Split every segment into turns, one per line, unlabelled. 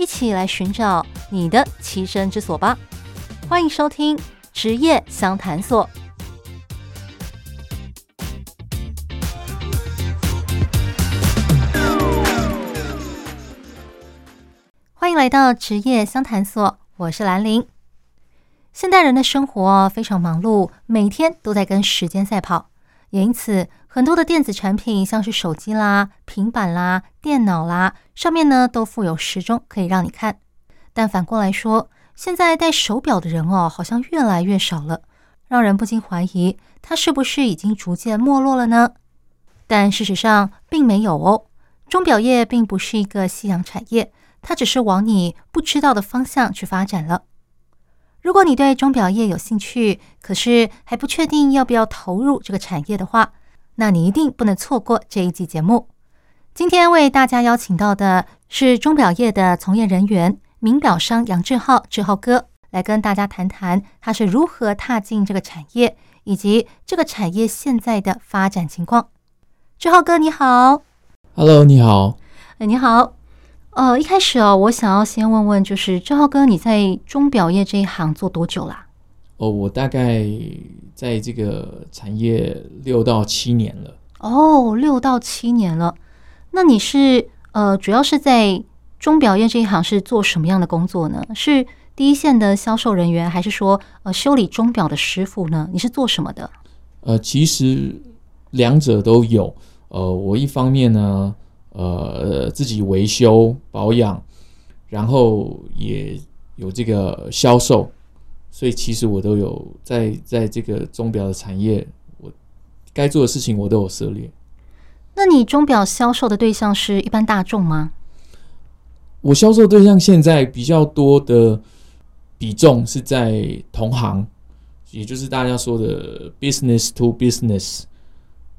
一起来寻找你的栖身之所吧！欢迎收听职业相谈所。欢迎来到职业相谈所，我是兰玲。现代人的生活非常忙碌，每天都在跟时间赛跑，也因此很多的电子产品，像是手机啦、平板啦、电脑啦，上面呢都附有时钟可以让你看。但反过来说，现在戴手表的人哦，好像越来越少了，让人不禁怀疑，它是不是已经逐渐没落了呢？但事实上并没有哦，钟表业并不是一个夕阳产业。它只是往你不知道的方向去发展了。如果你对钟表业有兴趣，可是还不确定要不要投入这个产业的话，那你一定不能错过这一集节目。今天为大家邀请到的是钟表业的从业人员，名表商杨志浩，志浩哥，来跟大家谈谈他是如何踏进这个产业，以及这个产业现在的发展情况。志浩哥，你好。
Hello，你好。
哎，你好。呃，一开始哦，我想要先问问，就是志浩哥，你在钟表业这一行做多久啦？
哦，我大概在这个产业六到七年了。
哦，六到七年了。那你是呃，主要是在钟表业这一行是做什么样的工作呢？是第一线的销售人员，还是说呃修理钟表的师傅呢？你是做什么的？
呃，其实两者都有。呃，我一方面呢。呃，自己维修保养，然后也有这个销售，所以其实我都有在在这个钟表的产业，我该做的事情我都有涉猎。
那你钟表销售的对象是一般大众吗？
我销售对象现在比较多的比重是在同行，也就是大家说的 business to business。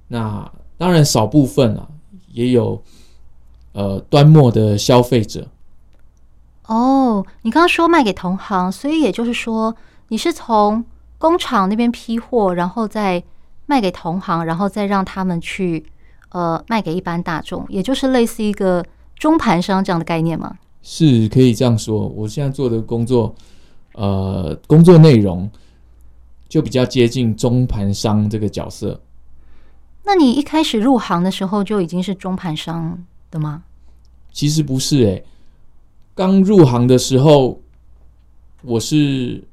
那当然少部分啊，也有。呃，端末的消费者。
哦，你刚刚说卖给同行，所以也就是说，你是从工厂那边批货，然后再卖给同行，然后再让他们去呃卖给一般大众，也就是类似一个中盘商这样的概念吗？
是可以这样说。我现在做的工作，呃，工作内容就比较接近中盘商这个角色。
那你一开始入行的时候就已经是中盘商的吗？
其实不是诶、欸，刚入行的时候，我是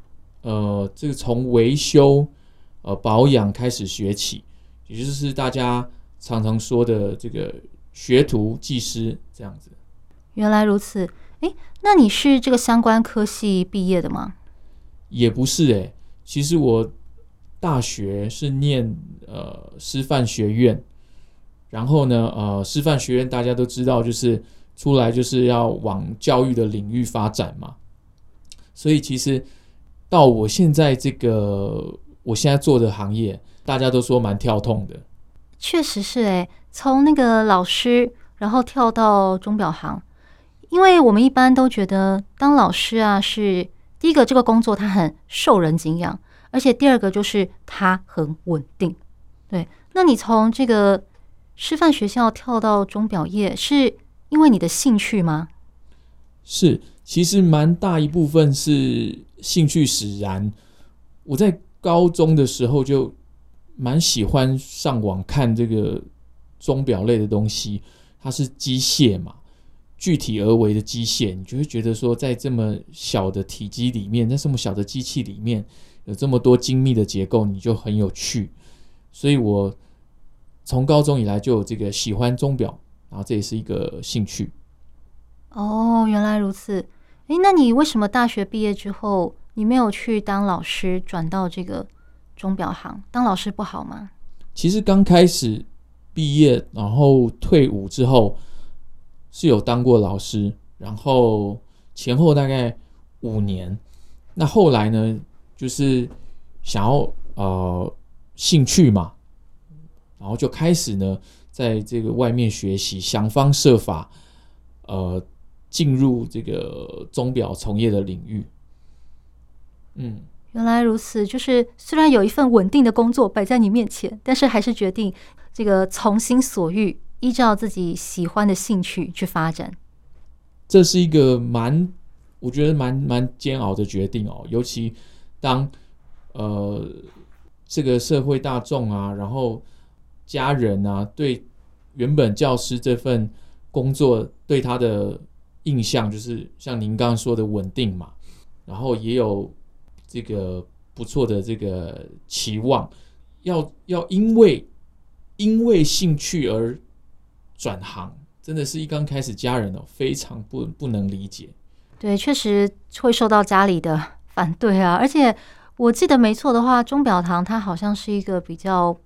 呃，这个从维修、呃保养开始学起，也就是大家常常说的这个学徒技师这样子。
原来如此，诶，那你是这个相关科系毕业的吗？
也不是诶、欸，其实我大学是念呃师范学院。然后呢，呃，师范学院大家都知道，就是出来就是要往教育的领域发展嘛。所以其实到我现在这个我现在做的行业，大家都说蛮跳痛的。
确实是诶，从那个老师，然后跳到钟表行，因为我们一般都觉得当老师啊，是第一个这个工作它很受人敬仰，而且第二个就是它很稳定。对，那你从这个。师范学校跳到钟表业，是因为你的兴趣吗？
是，其实蛮大一部分是兴趣使然。我在高中的时候就蛮喜欢上网看这个钟表类的东西，它是机械嘛，具体而为的机械，你就会觉得说，在这么小的体积里面，在这么小的机器里面，有这么多精密的结构，你就很有趣。所以我。从高中以来就有这个喜欢钟表，然后这也是一个兴趣。
哦，原来如此。诶，那你为什么大学毕业之后你没有去当老师，转到这个钟表行？当老师不好吗？
其实刚开始毕业，然后退伍之后是有当过老师，然后前后大概五年。那后来呢，就是想要呃兴趣嘛，然后就开始呢，在这个外面学习，想方设法呃进入这个钟表从业的领域。嗯，
原来如此，就是虽然有一份稳定的工作摆在你面前，但是还是决定这个从心所欲，依照自己喜欢的兴趣去发展。
这是一个蛮。我觉得蛮蛮煎熬的决定哦，尤其当呃这个社会大众啊，然后家人啊，对原本教师这份工作对他的印象就是像您刚刚说的稳定嘛，然后也有这个不错的这个期望，要要因为因为兴趣而转行，真的是一刚开始家人哦非常不不能理解。
对，确实会受到家里的反对啊。而且我记得没错的话，钟表堂它好像是一个比较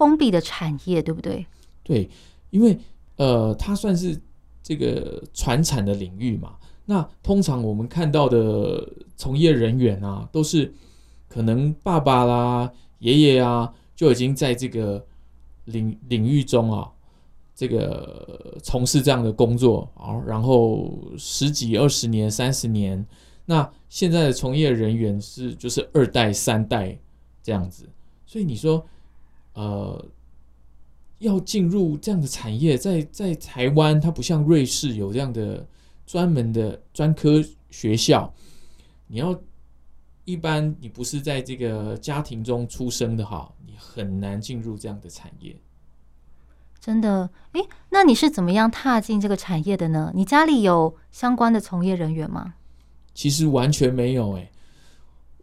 封闭的产业，对不对？
对，因为呃，它算是这个传产的领域嘛。那通常我们看到的从业人员啊，都是可能爸爸啦、爷爷啊，就已经在这个领领域中啊。这个从事这样的工作啊，然后十几、二十年、三十年，那现在的从业人员是就是二代、三代这样子，所以你说，呃，要进入这样的产业，在在台湾，它不像瑞士有这样的专门的专科学校，你要一般你不是在这个家庭中出生的哈，你很难进入这样的产业。
真的，诶，那你是怎么样踏进这个产业的呢？你家里有相关的从业人员吗？
其实完全没有，诶，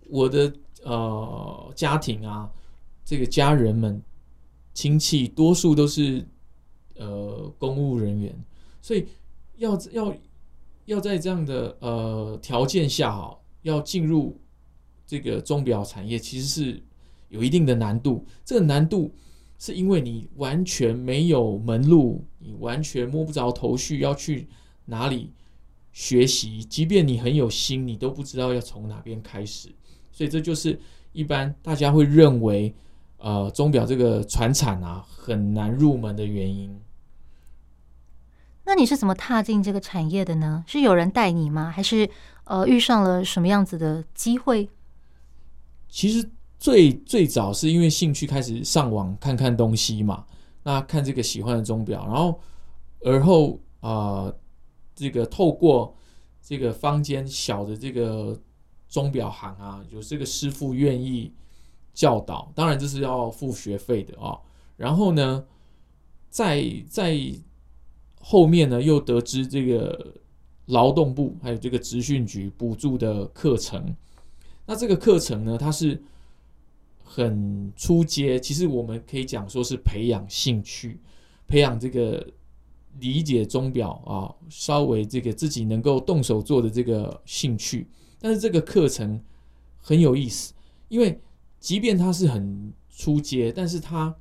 我的呃家庭啊，这个家人们、亲戚多数都是呃公务人员，所以要要要在这样的呃条件下哈，要进入这个钟表产业，其实是有一定的难度。这个难度。是因为你完全没有门路，你完全摸不着头绪，要去哪里学习？即便你很有心，你都不知道要从哪边开始。所以这就是一般大家会认为，呃，钟表这个传产啊很难入门的原因。
那你是怎么踏进这个产业的呢？是有人带你吗？还是呃遇上了什么样子的机会？
其实。最最早是因为兴趣开始上网看看东西嘛，那看这个喜欢的钟表，然后而后啊、呃，这个透过这个坊间小的这个钟表行啊，有这个师傅愿意教导，当然这是要付学费的啊、然后呢，在在后面呢，又得知这个劳动部还有这个职训局补助的课程，那这个课程呢，它是。很初阶，其实我们可以讲说是培养兴趣，培养这个理解钟表啊，稍微这个自己能够动手做的这个兴趣。但是这个课程很有意思，因为即便它是很初阶，但是它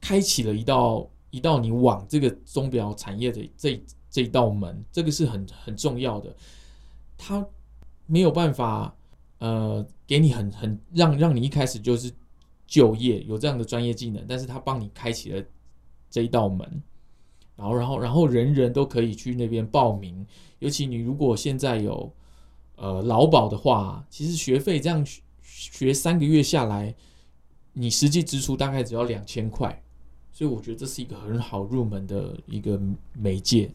开启了一道一道你往这个钟表产业的这这一道门，这个是很很重要的。它没有办法。呃，给你很很让让你一开始就是就业有这样的专业技能，但是他帮你开启了这一道门，然后然后然后人人都可以去那边报名，尤其你如果现在有呃劳保的话，其实学费这样学，三个月下来，你实际支出大概只要两千块，所以我觉得这是一个很好入门的一个媒介。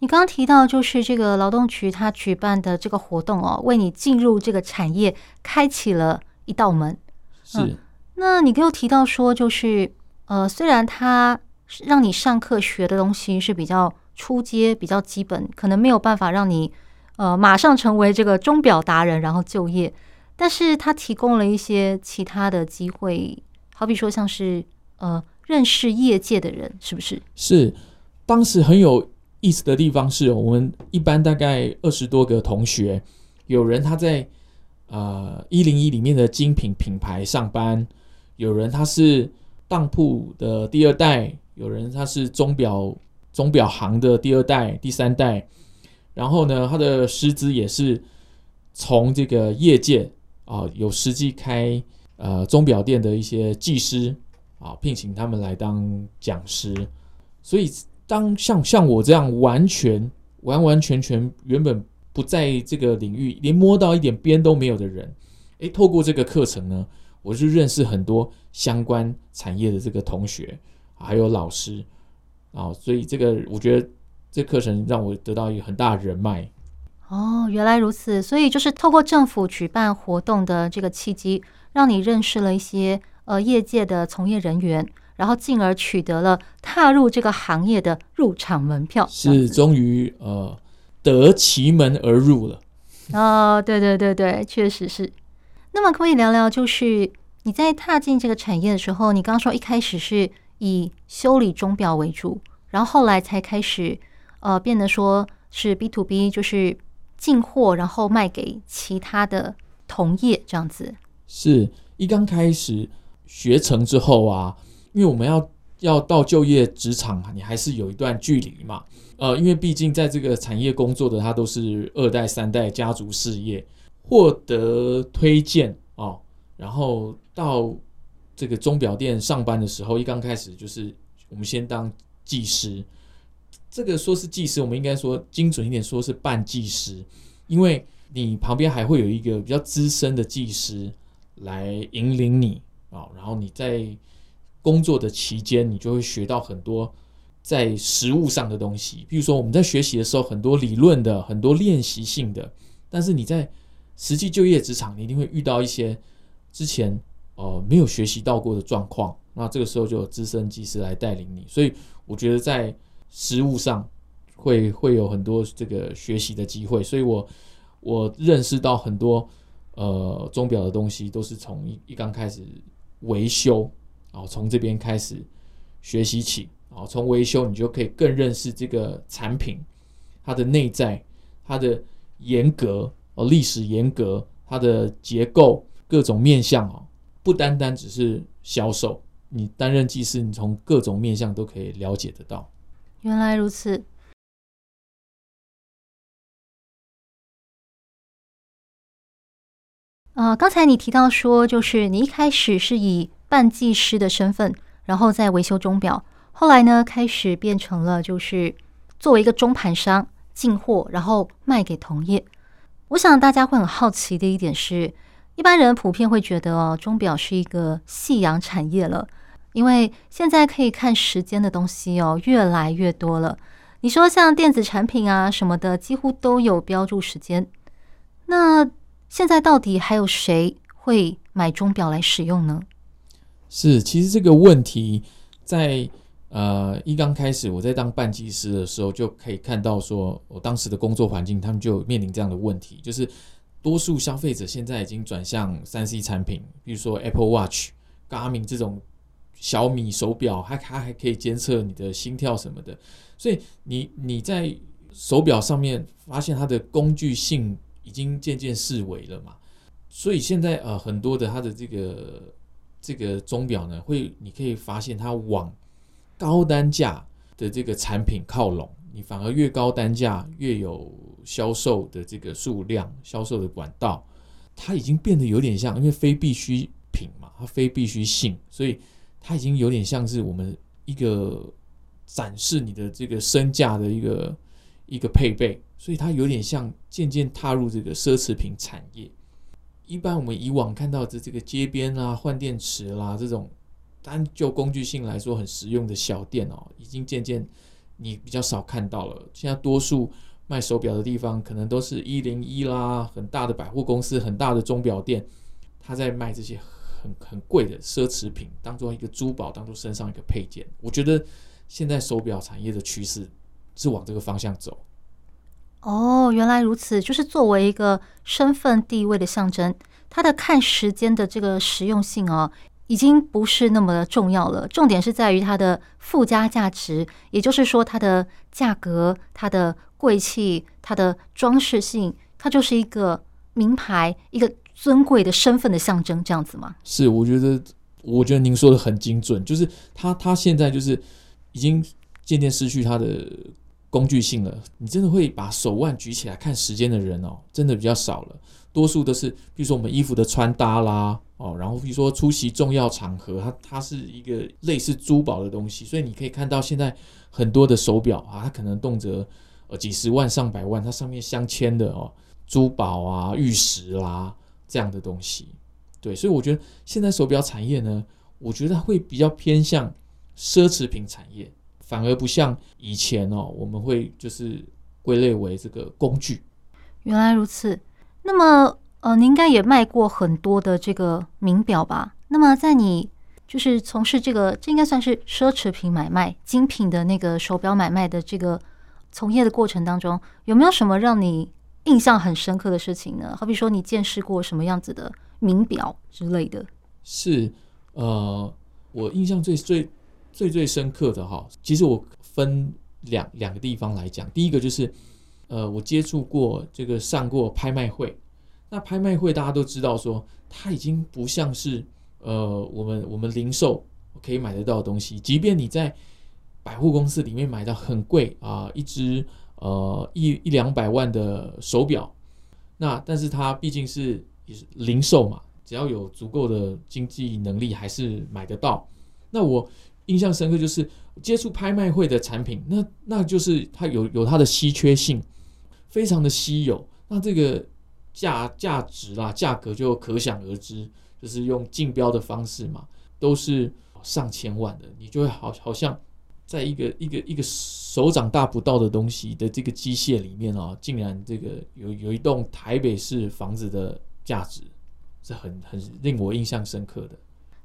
你刚刚提到，就是这个劳动局他举办的这个活动哦，为你进入这个产业开启了一道门。
是，
嗯、那你又提到说，就是呃，虽然他让你上课学的东西是比较初阶、比较基本，可能没有办法让你呃马上成为这个钟表达人，然后就业，但是他提供了一些其他的机会，好比说像是呃认识业界的人，是不是？
是，当时很有。意思的地方是我们一般大概二十多个同学，有人他在呃一零一里面的精品品牌上班，有人他是当铺的第二代，有人他是钟表钟表行的第二代、第三代，然后呢，他的师资也是从这个业界啊，有实际开呃钟表店的一些技师啊，聘请他们来当讲师。所以，当像像我这样完全完完全全原本不在这个领域，连摸到一点边都没有的人，诶，透过这个课程呢，我就认识很多相关产业的这个同学，还有老师啊。所以，这个我觉得这课程让我得到一个很大的人脉。
哦，原来如此，所以就是透过政府举办活动的这个契机，让你认识了一些呃业界的从业人员，然后进而取得了踏入这个行业的入场门票，
是终于呃得其门而入了。
哦，对对对对，确实是。那么可以聊聊，就是你在踏进这个产业的时候，你刚刚说一开始是以修理钟表为主，然后后来才开始呃变得说是 B to B，就是。进货，然后卖给其他的同业，这样子。
是一刚开始学成之后啊，因为我们要要到就业职场，你还是有一段距离嘛。呃，因为毕竟在这个产业工作的，他都是二代、三代家族事业，获得推荐哦，然后到这个钟表店上班的时候，一刚开始就是我们先当技师。这个说是技师，我们应该说精准一点，说是半技师，因为你旁边还会有一个比较资深的技师来引领你啊，然后你在工作的期间，你就会学到很多在实务上的东西。比如说我们在学习的时候，很多理论的，很多练习性的，但是你在实际就业职场，你一定会遇到一些之前呃没有学习到过的状况，那这个时候就有资深技师来带领你。所以我觉得在实物上会会有很多这个学习的机会，所以我我认识到很多呃钟表的东西都是从一一刚开始维修，然后从这边开始学习起，然后从维修你就可以更认识这个产品它的内在、它的严格哦历史严格、它的结构各种面向哦，不单单只是销售，你担任技师，你从各种面向都可以了解得到。
原来如此。啊、刚才你提到说，就是你一开始是以半技师的身份，然后在维修钟表，后来呢，开始变成了就是作为一个中盘商进货，然后卖给同业。我想大家会很好奇的一点是，一般人普遍会觉得哦，钟表是一个夕阳产业了。因为现在可以看时间的东西哦，越来越多了。你说像电子产品啊什么的，几乎都有标注时间。那现在到底还有谁会买钟表来使用呢？
是，其实这个问题在呃一刚开始我在当半技师的时候，就可以看到说，我当时的工作环境，他们就面临这样的问题，就是多数消费者现在已经转向三 C 产品，比如说 Apple Watch、Garmin 这种。小米手表，它它还可以监测你的心跳什么的，所以你你在手表上面发现它的工具性已经渐渐式微了嘛，所以现在呃很多的它的这个这个钟表呢，会你可以发现它往高单价的这个产品靠拢，你反而越高单价越有销售的这个数量，销售的管道，它已经变得有点像，因为非必需品嘛，它非必需性，所以。它已经有点像是我们一个展示你的这个身价的一个一个配备，所以它有点像渐渐踏入这个奢侈品产业。一般我们以往看到的这个街边啊换电池啦这种，单就工具性来说很实用的小店哦，已经渐渐你比较少看到了。现在多数卖手表的地方，可能都是一零一啦，很大的百货公司，很大的钟表店，他在卖这些。很很贵的奢侈品，当做一个珠宝，当做身上一个配件。我觉得现在手表产业的趋势是往这个方向走。
哦，原来如此，就是作为一个身份地位的象征，它的看时间的这个实用性哦，已经不是那么的重要了。重点是在于它的附加价值，也就是说它的价格、它的贵气、它的装饰性，它就是一个名牌，一个。尊贵的身份的象征，这样子吗？
是，我觉得，我觉得您说的很精准，就是他，他现在就是已经渐渐失去他的工具性了，你真的会把手腕举起来看时间的人哦，真的比较少了。多数都是，比如说我们衣服的穿搭啦，哦，然后比如说出席重要场合，它它是一个类似珠宝的东西，所以你可以看到现在很多的手表啊，它可能动辄呃几十万上百万，它上面镶嵌的哦珠宝啊、玉石啦这样的东西。对，所以我觉得现在手表产业呢，我觉得会比较偏向奢侈品产业。反而不像以前哦，我们会就是归类为这个工具。
原来如此，那么呃，你应该也卖过很多的这个名表吧？那么在你就是从事这个，这应该算是奢侈品买卖、精品的那个手表买卖的这个从业的过程当中，有没有什么让你印象很深刻的事情呢？好比说你见识过什么样子的名表之类的？
是呃，我印象最最。最最深刻的哈，其实我分两两个地方来讲。第一个就是，呃，我接触过这个上过拍卖会。那拍卖会大家都知道说，它已经不像是呃我们我们零售可以买得到的东西。即便你在百货公司里面买到很贵啊，一只呃一一两百万的手表，那但是它毕竟是也是零售嘛，只要有足够的经济能力，还是买得到。那我。印象深刻就是接触拍卖会的产品，那那就是它有有它的稀缺性，非常的稀有。那这个价价值啦，价格就可想而知，就是用竞标的方式嘛，都是上千万的。你就会好好像在一个一个一个手掌大不到的东西的这个机械里面啊，竟然这个有有一栋台北市房子的价值，是很很令我印象深刻的。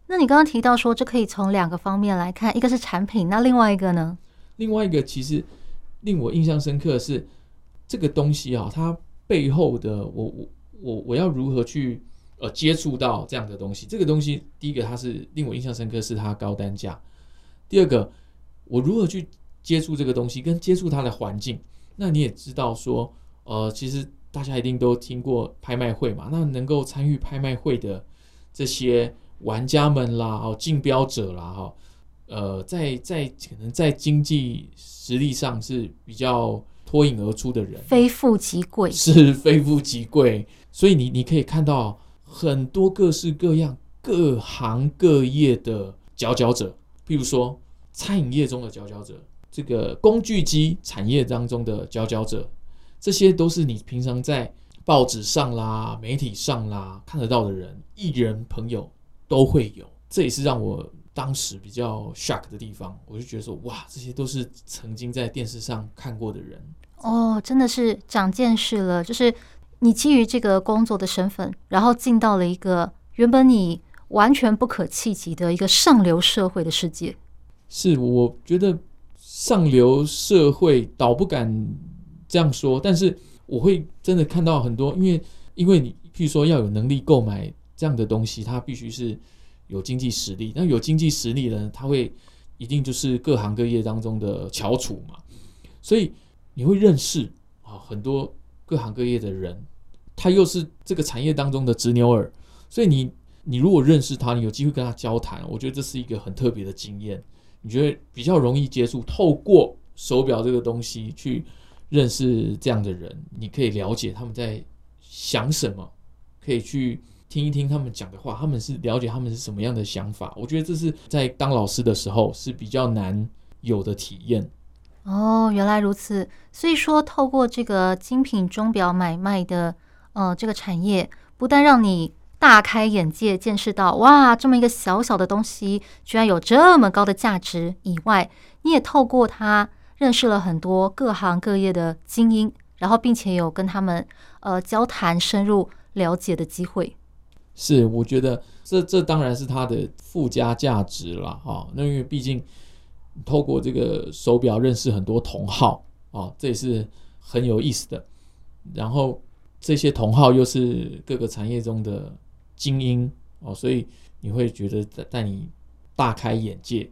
那你刚刚提到说，这可以从两个方面来看，一个是产品，那另外一个呢？
另外一个其实令我印象深刻的是这个东西啊，它背后的我我我我要如何去呃接触到这样的东西？这个东西第一个它是令我印象深刻是它高单价，第二个我如何去接触这个东西跟接触它的环境？那你也知道说，呃，其实大家一定都听过拍卖会嘛，那能够参与拍卖会的这些。玩家们啦，哦，竞标者啦，哈，呃，在在可能在经济实力上是比较脱颖而出的人，
非富即贵，
是非富即贵。所以你你可以看到很多各式各样、各行各业的佼佼者，譬如说餐饮业中的佼佼者，这个工具机产业当中的佼佼者，这些都是你平常在报纸上啦、媒体上啦看得到的人，艺人朋友。都会有，这也是让我当时比较 shock 的地方。我就觉得说，哇，这些都是曾经在电视上看过的人
哦，真的是长见识了。就是你基于这个工作的身份，然后进到了一个原本你完全不可企及的一个上流社会的世界。
是，我觉得上流社会倒不敢这样说，但是我会真的看到很多，因为因为你譬如说要有能力购买。这样的东西，它必须是有经济实力。那有经济实力呢，他会一定就是各行各业当中的翘楚嘛。所以你会认识啊很多各行各业的人，他又是这个产业当中的执牛耳。所以你你如果认识他，你有机会跟他交谈，我觉得这是一个很特别的经验。你觉得比较容易接触，透过手表这个东西去认识这样的人，你可以了解他们在想什么，可以去。听一听他们讲的话，他们是了解他们是什么样的想法。我觉得这是在当老师的时候是比较难有的体验。
哦，原来如此。所以说，透过这个精品钟表买卖的呃这个产业，不但让你大开眼界，见识到哇，这么一个小小的东西居然有这么高的价值以外，你也透过它认识了很多各行各业的精英，然后并且有跟他们呃交谈、深入了解的机会。
是，我觉得这这当然是它的附加价值了啊。那因为毕竟透过这个手表认识很多同好啊，这也是很有意思的。然后这些同好又是各个产业中的精英哦，所以你会觉得带带你大开眼界。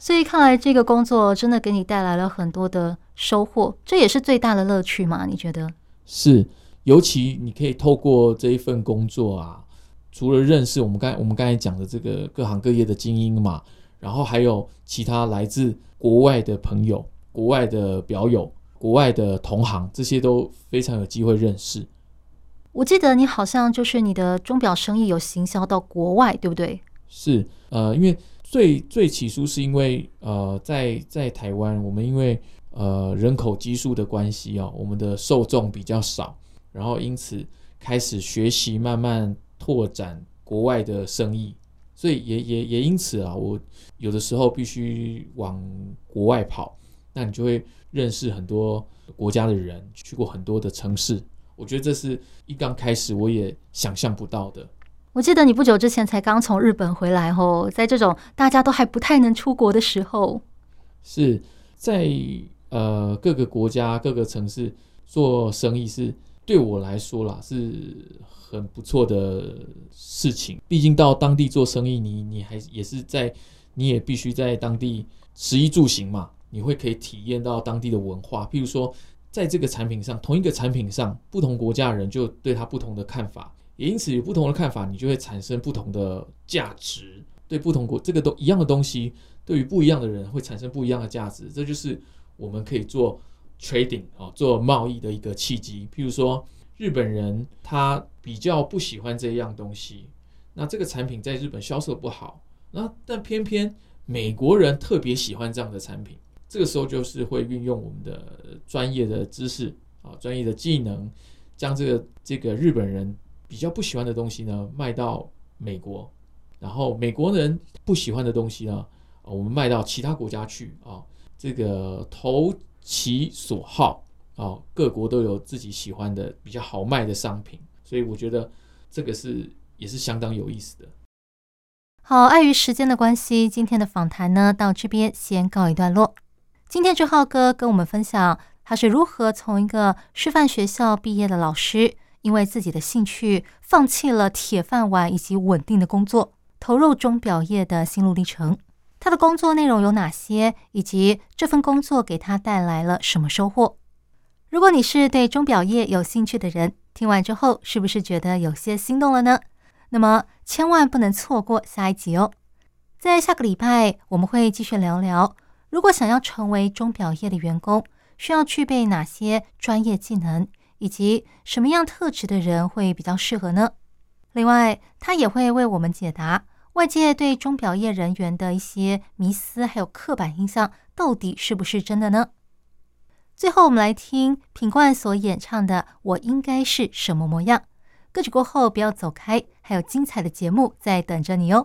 所以看来这个工作真的给你带来了很多的收获，这也是最大的乐趣嘛？你觉得？
是，尤其你可以透过这一份工作啊。除了认识我们刚我们刚才讲的这个各行各业的精英嘛，然后还有其他来自国外的朋友、国外的表友、国外的同行，这些都非常有机会认识。
我记得你好像就是你的钟表生意有行销到国外，对不对？
是，呃，因为最最起初是因为呃，在在台湾，我们因为呃人口基数的关系哦，我们的受众比较少，然后因此开始学习慢慢拓展国外的生意，所以也也也因此啊，我有的时候必须往国外跑，那你就会认识很多国家的人，去过很多的城市。我觉得这是一刚开始我也想象不到的。
我记得你不久之前才刚从日本回来哦，在这种大家都还不太能出国的时候，
是在呃各个国家各个城市做生意是对我来说啦是很不错的事情。毕竟到当地做生意，你你还也是在你也必须在当地食衣住行嘛，你会可以体验到当地的文化，譬如说。在这个产品上，同一个产品上，不同国家的人就对它不同的看法，也因此有不同的看法，你就会产生不同的价值。对不同国，这个都一样的东西，对于不一样的人会产生不一样的价值。这就是我们可以做 trading 啊，做贸易的一个契机。譬如说，日本人他比较不喜欢这样东西，那这个产品在日本销售不好，那但偏偏美国人特别喜欢这样的产品。这个时候就是会运用我们的专业的知识啊，专业的技能，将这个这个日本人比较不喜欢的东西呢卖到美国，然后美国人不喜欢的东西呢，我们卖到其他国家去啊，这个投其所好啊，各国都有自己喜欢的比较好卖的商品，所以我觉得这个是也是相当有意思的。
好，碍于时间的关系，今天的访谈呢到这边先告一段落。今天志浩哥跟我们分享，他是如何从一个师范学校毕业的老师，因为自己的兴趣，放弃了铁饭碗以及稳定的工作，投入钟表业的心路历程。他的工作内容有哪些，以及这份工作给他带来了什么收获？如果你是对钟表业有兴趣的人，听完之后是不是觉得有些心动了呢？那么千万不能错过下一集哦！在下个礼拜，我们会继续聊聊。如果想要成为钟表业的员工，需要具备哪些专业技能，以及什么样特质的人会比较适合呢？另外，他也会为我们解答外界对钟表业人员的一些迷思，还有刻板印象，到底是不是真的呢？最后，我们来听品冠所演唱的《我应该是什么模样》。歌曲过后不要走开，还有精彩的节目在等着你哦。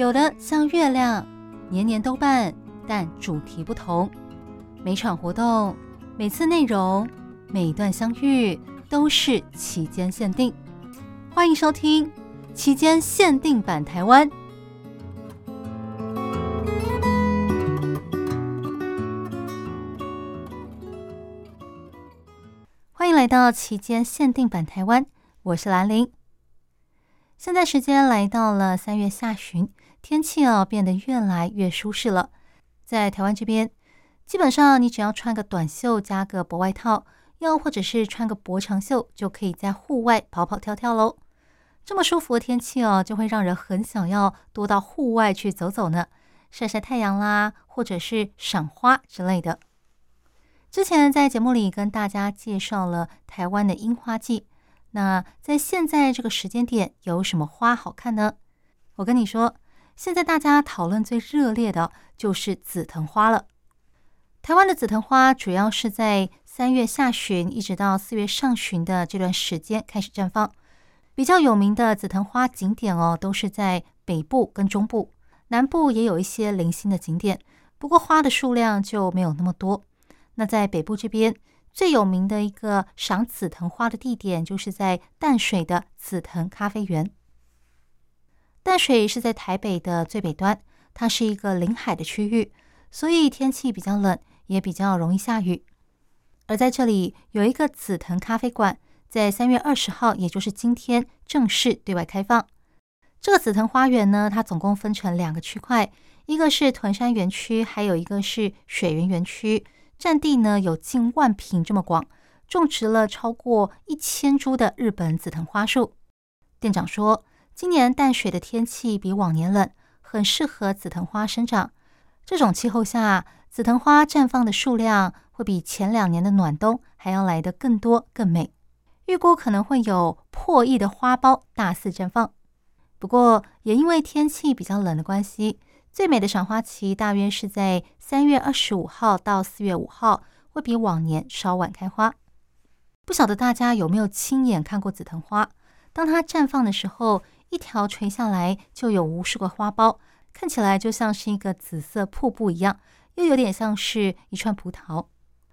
有的像月亮，年年都办，但主题不同。每场活动、每次内容、每段相遇，都是期间限定。欢迎收听《期间限定版台湾》。欢迎来到《期间限定版台湾》，我是兰陵。现在时间来到了三月下旬。天气哦，变得越来越舒适了。在台湾这边，基本上你只要穿个短袖加个薄外套，又或者是穿个薄长袖，就可以在户外跑跑跳跳喽。这么舒服的天气哦，就会让人很想要多到户外去走走呢，晒晒太阳啦，或者是赏花之类的。之前在节目里跟大家介绍了台湾的樱花季，那在现在这个时间点有什么花好看呢？我跟你说。现在大家讨论最热烈的就是紫藤花了。台湾的紫藤花主要是在三月下旬一直到四月上旬的这段时间开始绽放。比较有名的紫藤花景点哦，都是在北部跟中部，南部也有一些零星的景点。不过花的数量就没有那么多。那在北部这边最有名的一个赏紫藤花的地点，就是在淡水的紫藤咖啡园。淡水是在台北的最北端，它是一个临海的区域，所以天气比较冷，也比较容易下雨。而在这里有一个紫藤咖啡馆，在三月二十号，也就是今天正式对外开放。这个紫藤花园呢，它总共分成两个区块，一个是屯山园区，还有一个是水源园区，占地呢有近万平这么广，种植了超过一千株的日本紫藤花树。店长说，今年淡水的天气比往年冷，很适合紫藤花生长。这种气候下，紫藤花绽放的数量会比前两年的暖冬还要来得更多更美。预估可能会有破亿的花苞大肆绽放。不过，也因为天气比较冷的关系，最美的赏花期大约是在三月二十五号到四月五号，会比往年稍晚开花。不晓得大家有没有亲眼看过紫藤花？当它绽放的时候，一条垂下来就有无数个花苞，看起来就像是一个紫色瀑布一样，又有点像是一串葡萄。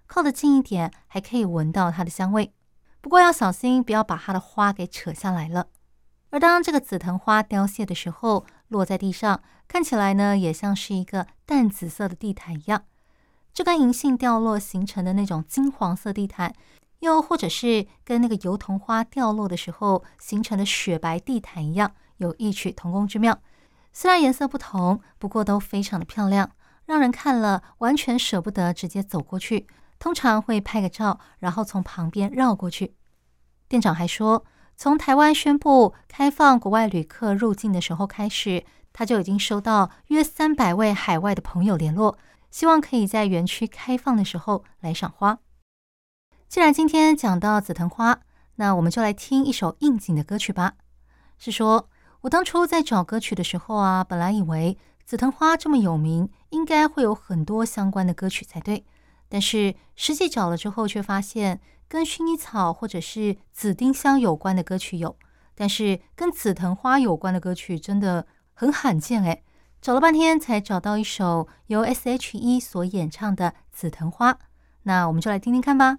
靠得近一点，还可以闻到它的香味。不过要小心，不要把它的花给扯下来了。而当这个紫藤花凋谢的时候，落在地上，看起来呢，也像是一个淡紫色的地毯一样。这根银杏掉落形成的那种金黄色地毯，又或者是跟那个油桐花掉落的时候形成的雪白地毯一样，有异曲同工之妙。虽然颜色不同，不过都非常的漂亮，让人看了完全舍不得直接走过去。通常会拍个照，然后从旁边绕过去。店长还说，从台湾宣布开放国外旅客入境的时候开始，他就已经收到约三百位海外的朋友联络，希望可以在园区开放的时候来赏花。既然今天讲到紫藤花，那我们就来听一首应景的歌曲吧。是说，我当初在找歌曲的时候啊，本来以为紫藤花这么有名，应该会有很多相关的歌曲才对。但是实际找了之后，却发现跟薰衣草或者是紫丁香有关的歌曲有，但是跟紫藤花有关的歌曲真的很罕见诶，找了半天才找到一首由 S.H.E 所演唱的《紫藤花》，那我们就来听听看吧。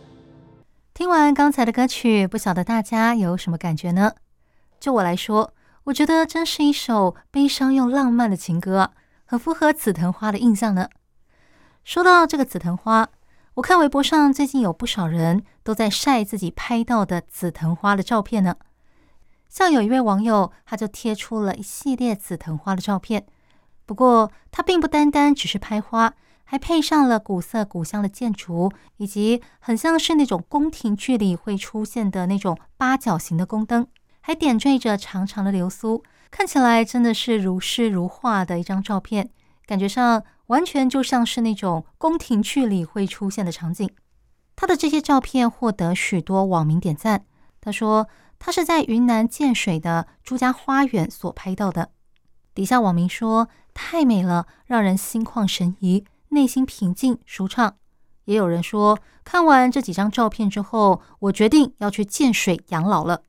听完刚才的歌曲，不晓得大家有什么感觉呢？就我来说，我觉得真是一首悲伤又浪漫的情歌，很符合紫藤花的印象呢。说到这个紫藤花，我看微博上最近有不少人都在晒自己拍到的紫藤花的照片呢。像有一位网友，他就贴出了一系列紫藤花的照片。不过，它并不单单只是拍花，还配上了古色古香的建筑，以及很像是那种宫廷剧里会出现的那种八角形的宫灯，还点缀着长长的流苏，看起来真的是如诗如画的一张照片，感觉上完全就像是那种宫廷剧里会出现的场景。他的这些照片获得许多网民点赞。他说，他是在云南建水的朱家花园所拍到的。底下网民说。太美了，让人心旷神怡，内心平静舒畅。也有人说，看完这几张照片之后，我决定要去建水养老了。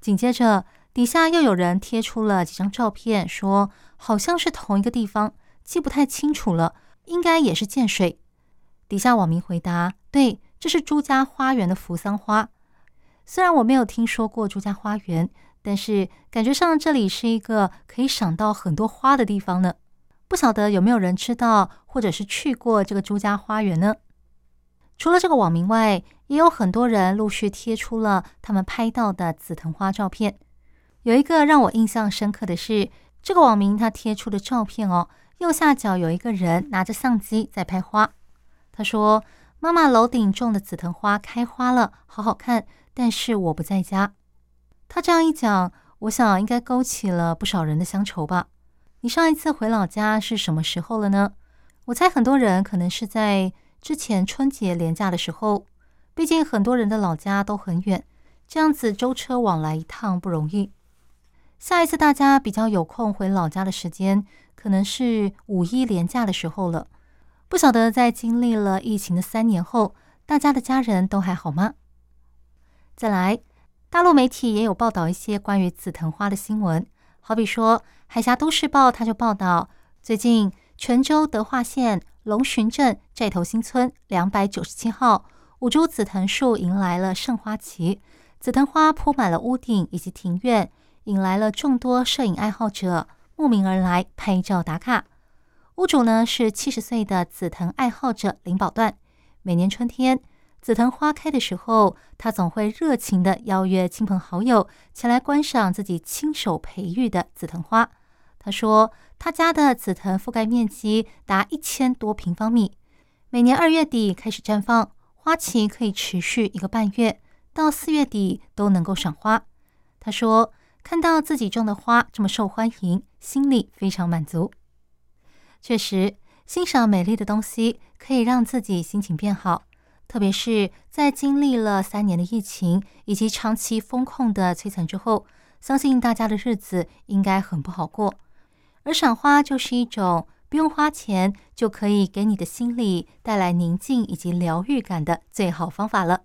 紧接着，底下又有人贴出了几张照片，说好像是同一个地方，记不太清楚了，应该也是建水。底下网民回答：对，这是朱家花园的扶桑花。虽然我没有听说过朱家花园。但是感觉上这里是一个可以赏到很多花的地方呢，不晓得有没有人知道或者是去过这个朱家花园呢？除了这个网名外，也有很多人陆续贴出了他们拍到的紫藤花照片。有一个让我印象深刻的是，这个网名他贴出的照片哦，右下角有一个人拿着相机在拍花。他说：“妈妈楼顶种的紫藤花开花了，好好看，但是我不在家。”他这样一讲，我想应该勾起了不少人的乡愁吧。你上一次回老家是什么时候了呢？我猜很多人可能是在之前春节连假的时候，毕竟很多人的老家都很远，这样子舟车往来一趟不容易。下一次大家比较有空回老家的时间，可能是五一连假的时候了。不晓得在经历了疫情的三年后，大家的家人都还好吗？再来，大陆媒体也有报道一些关于紫藤花的新闻，好比说《海峡都市报》他就报道，最近泉州德化县龙浔镇寨头新村两百九十七号五株紫藤树迎来了盛花期，紫藤花铺满了屋顶以及庭院，引来了众多摄影爱好者慕名而来拍照打卡。屋主呢是七十岁的紫藤爱好者林宝段。每年春天紫藤花开的时候，他总会热情地邀约亲朋好友前来观赏自己亲手培育的紫藤花。他说，他家的紫藤覆盖面积达一千多平方米，每年二月底开始绽放，花期可以持续一个半月，到四月底都能够赏花。他说，看到自己种的花这么受欢迎，心里非常满足。确实，欣赏美丽的东西可以让自己心情变好，特别是在经历了三年的疫情以及长期封控的摧残之后，相信大家的日子应该很不好过。而赏花就是一种不用花钱就可以给你的心里带来宁静以及疗愈感的最好方法了。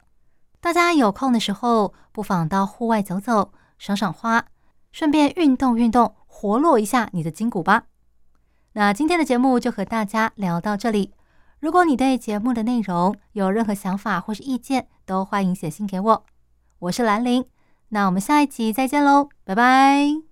大家有空的时候，不妨到户外走走，赏赏花，顺便运动运动，活络一下你的筋骨吧。那今天的节目就和大家聊到这里。如果你对节目的内容有任何想法或是意见，都欢迎写信给我。我是兰陵，那我们下一集再见喽，拜拜。